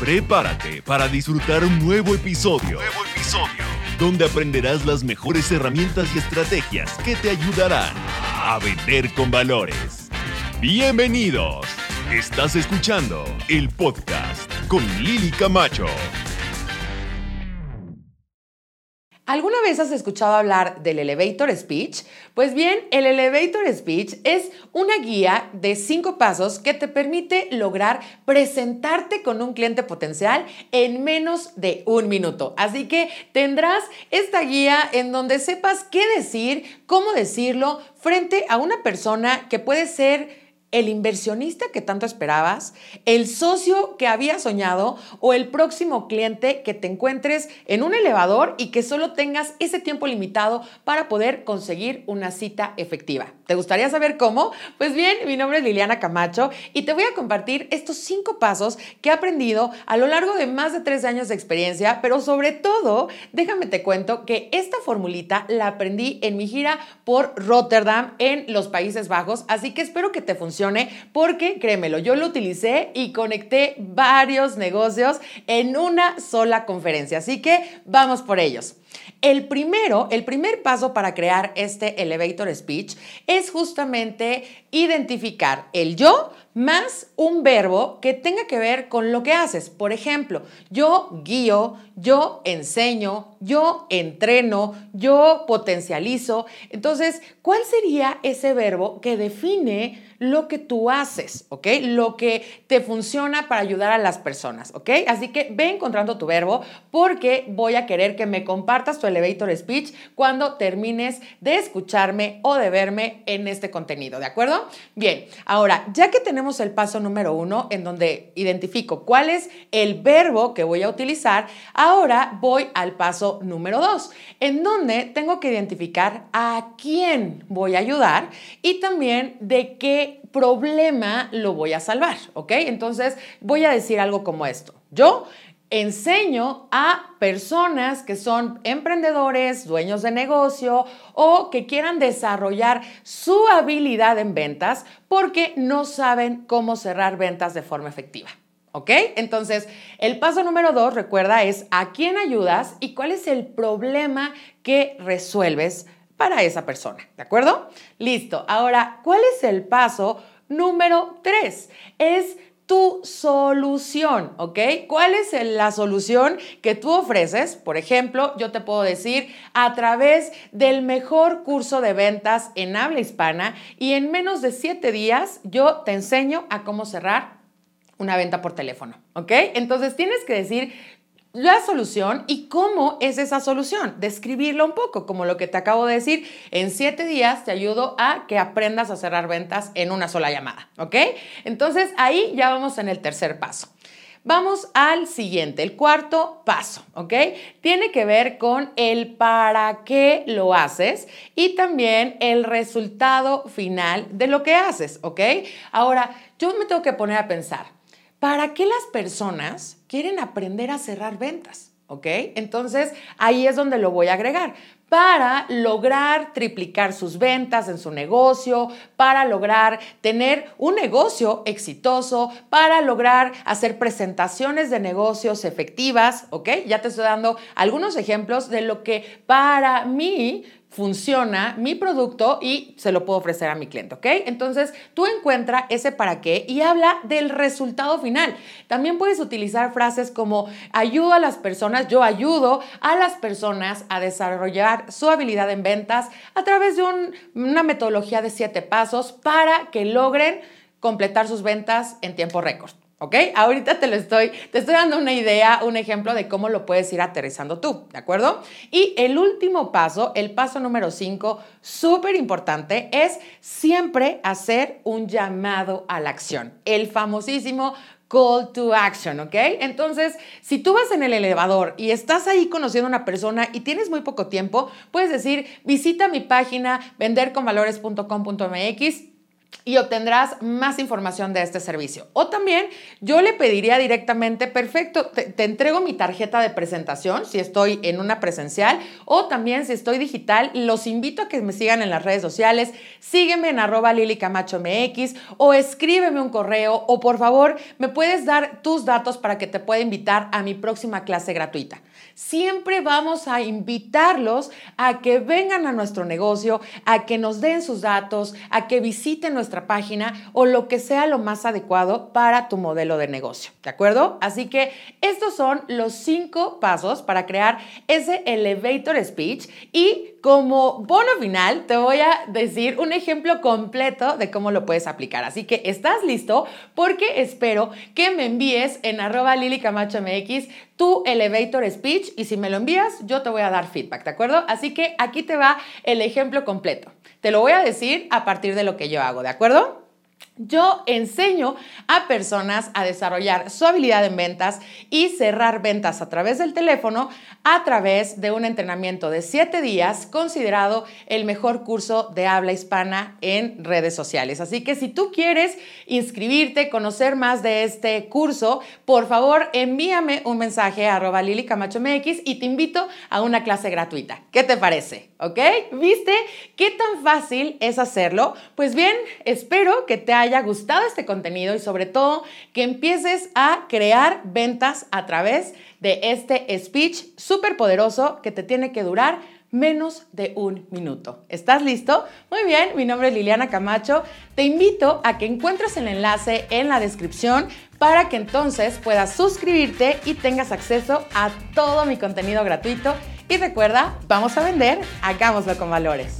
Prepárate para disfrutar un nuevo episodio. Nuevo episodio. Donde aprenderás las mejores herramientas y estrategias que te ayudarán a vender con valores. Bienvenidos. Estás escuchando el podcast con Lili Camacho. ¿Alguna vez has escuchado hablar del elevator speech? Pues bien, el elevator speech es una guía de cinco pasos que te permite lograr presentarte con un cliente potencial en menos de un minuto. Así que tendrás esta guía en donde sepas qué decir, cómo decirlo frente a una persona que puede ser el inversionista que tanto esperabas, el socio que había soñado o el próximo cliente que te encuentres en un elevador y que solo tengas ese tiempo limitado para poder conseguir una cita efectiva. ¿Te gustaría saber cómo? Pues bien, mi nombre es Liliana Camacho y te voy a compartir estos cinco pasos que he aprendido a lo largo de más de tres años de experiencia, pero sobre todo, déjame te cuento que esta formulita la aprendí en mi gira por Rotterdam en los Países Bajos, así que espero que te funcione porque créemelo, yo lo utilicé y conecté varios negocios en una sola conferencia. Así que vamos por ellos. El primero, el primer paso para crear este elevator speech es justamente identificar el yo más un verbo que tenga que ver con lo que haces. Por ejemplo, yo guío, yo enseño, yo entreno, yo potencializo. Entonces, ¿cuál sería ese verbo que define lo que tú haces, ¿ok? Lo que te funciona para ayudar a las personas, ¿ok? Así que ve encontrando tu verbo porque voy a querer que me compartas tu elevator speech cuando termines de escucharme o de verme en este contenido, ¿de acuerdo? Bien, ahora, ya que tenemos el paso número uno en donde identifico cuál es el verbo que voy a utilizar, ahora voy al paso número dos, en donde tengo que identificar a quién voy a ayudar y también de qué problema lo voy a salvar, ¿ok? Entonces voy a decir algo como esto. Yo enseño a personas que son emprendedores, dueños de negocio o que quieran desarrollar su habilidad en ventas porque no saben cómo cerrar ventas de forma efectiva. ¿Ok? Entonces, el paso número dos, recuerda, es a quién ayudas y cuál es el problema que resuelves para esa persona, ¿de acuerdo? Listo. Ahora, ¿cuál es el paso número tres? Es tu solución, ¿ok? ¿Cuál es la solución que tú ofreces? Por ejemplo, yo te puedo decir a través del mejor curso de ventas en habla hispana y en menos de siete días yo te enseño a cómo cerrar una venta por teléfono, ¿ok? Entonces tienes que decir la solución y cómo es esa solución. Describirlo un poco, como lo que te acabo de decir. En siete días te ayudo a que aprendas a cerrar ventas en una sola llamada, ¿ok? Entonces ahí ya vamos en el tercer paso. Vamos al siguiente, el cuarto paso, ¿ok? Tiene que ver con el para qué lo haces y también el resultado final de lo que haces, ¿ok? Ahora, yo me tengo que poner a pensar, ¿para qué las personas quieren aprender a cerrar ventas? ¿Ok? Entonces ahí es donde lo voy a agregar para lograr triplicar sus ventas en su negocio, para lograr tener un negocio exitoso, para lograr hacer presentaciones de negocios efectivas, ¿ok? Ya te estoy dando algunos ejemplos de lo que para mí funciona mi producto y se lo puedo ofrecer a mi cliente, ¿ok? Entonces, tú encuentra ese para qué y habla del resultado final. También puedes utilizar frases como ayudo a las personas, yo ayudo a las personas a desarrollar su habilidad en ventas a través de una metodología de siete pasos para que logren completar sus ventas en tiempo récord. ¿Ok? Ahorita te lo estoy, te estoy dando una idea, un ejemplo de cómo lo puedes ir aterrizando tú, ¿de acuerdo? Y el último paso, el paso número 5, súper importante, es siempre hacer un llamado a la acción. El famosísimo call to action, ¿ok? Entonces, si tú vas en el elevador y estás ahí conociendo a una persona y tienes muy poco tiempo, puedes decir, visita mi página venderconvalores.com.mx y obtendrás más información de este servicio. O también yo le pediría directamente, perfecto, te, entrego mi tarjeta de presentación si estoy en una presencial o también si estoy digital, los invito a que me sigan en las redes sociales, sígueme en arroba Lili Camacho MX o escríbeme un correo o por favor me puedes dar tus datos para que te pueda invitar a mi próxima clase gratuita. Siempre vamos a invitarlos a que vengan a nuestro negocio, a que nos den sus datos, a que visiten nuestra página o lo que sea lo más adecuado para tu modelo de negocio. ¿De acuerdo? Así que estos son los cinco pasos para crear ese elevator speech y como bono final te voy a decir un ejemplo completo de cómo lo puedes aplicar. Así que estás listo porque espero que me envíes en arroba Lili Camacho MX tu elevator speech y si me lo envías yo te voy a dar feedback, ¿de acuerdo? Así que aquí te va el ejemplo completo. Te lo voy a decir a partir de lo que yo hago, ¿de acuerdo? Yo enseño a personas a desarrollar su habilidad en ventas y cerrar ventas a través del teléfono a través de un entrenamiento de siete días considerado el mejor curso de habla hispana en redes sociales. Así que si tú quieres inscribirte, conocer más de este curso, por favor envíame un mensaje a arroba Lili Camacho MX y te invito a una clase gratuita. ¿Qué te parece? ¿Ok? ¿Viste qué tan fácil es hacerlo? Pues bien, espero que te haya gustado este contenido y sobre todo que empieces a crear ventas a través de este speech súper poderoso que te tiene que durar menos de un minuto. ¿Estás listo? Muy bien, mi nombre es Liliana Camacho. Te invito a que encuentres el enlace en la descripción para que entonces puedas suscribirte y tengas acceso a todo mi contenido gratuito. Y recuerda, vamos a vender, hagámoslo con valores.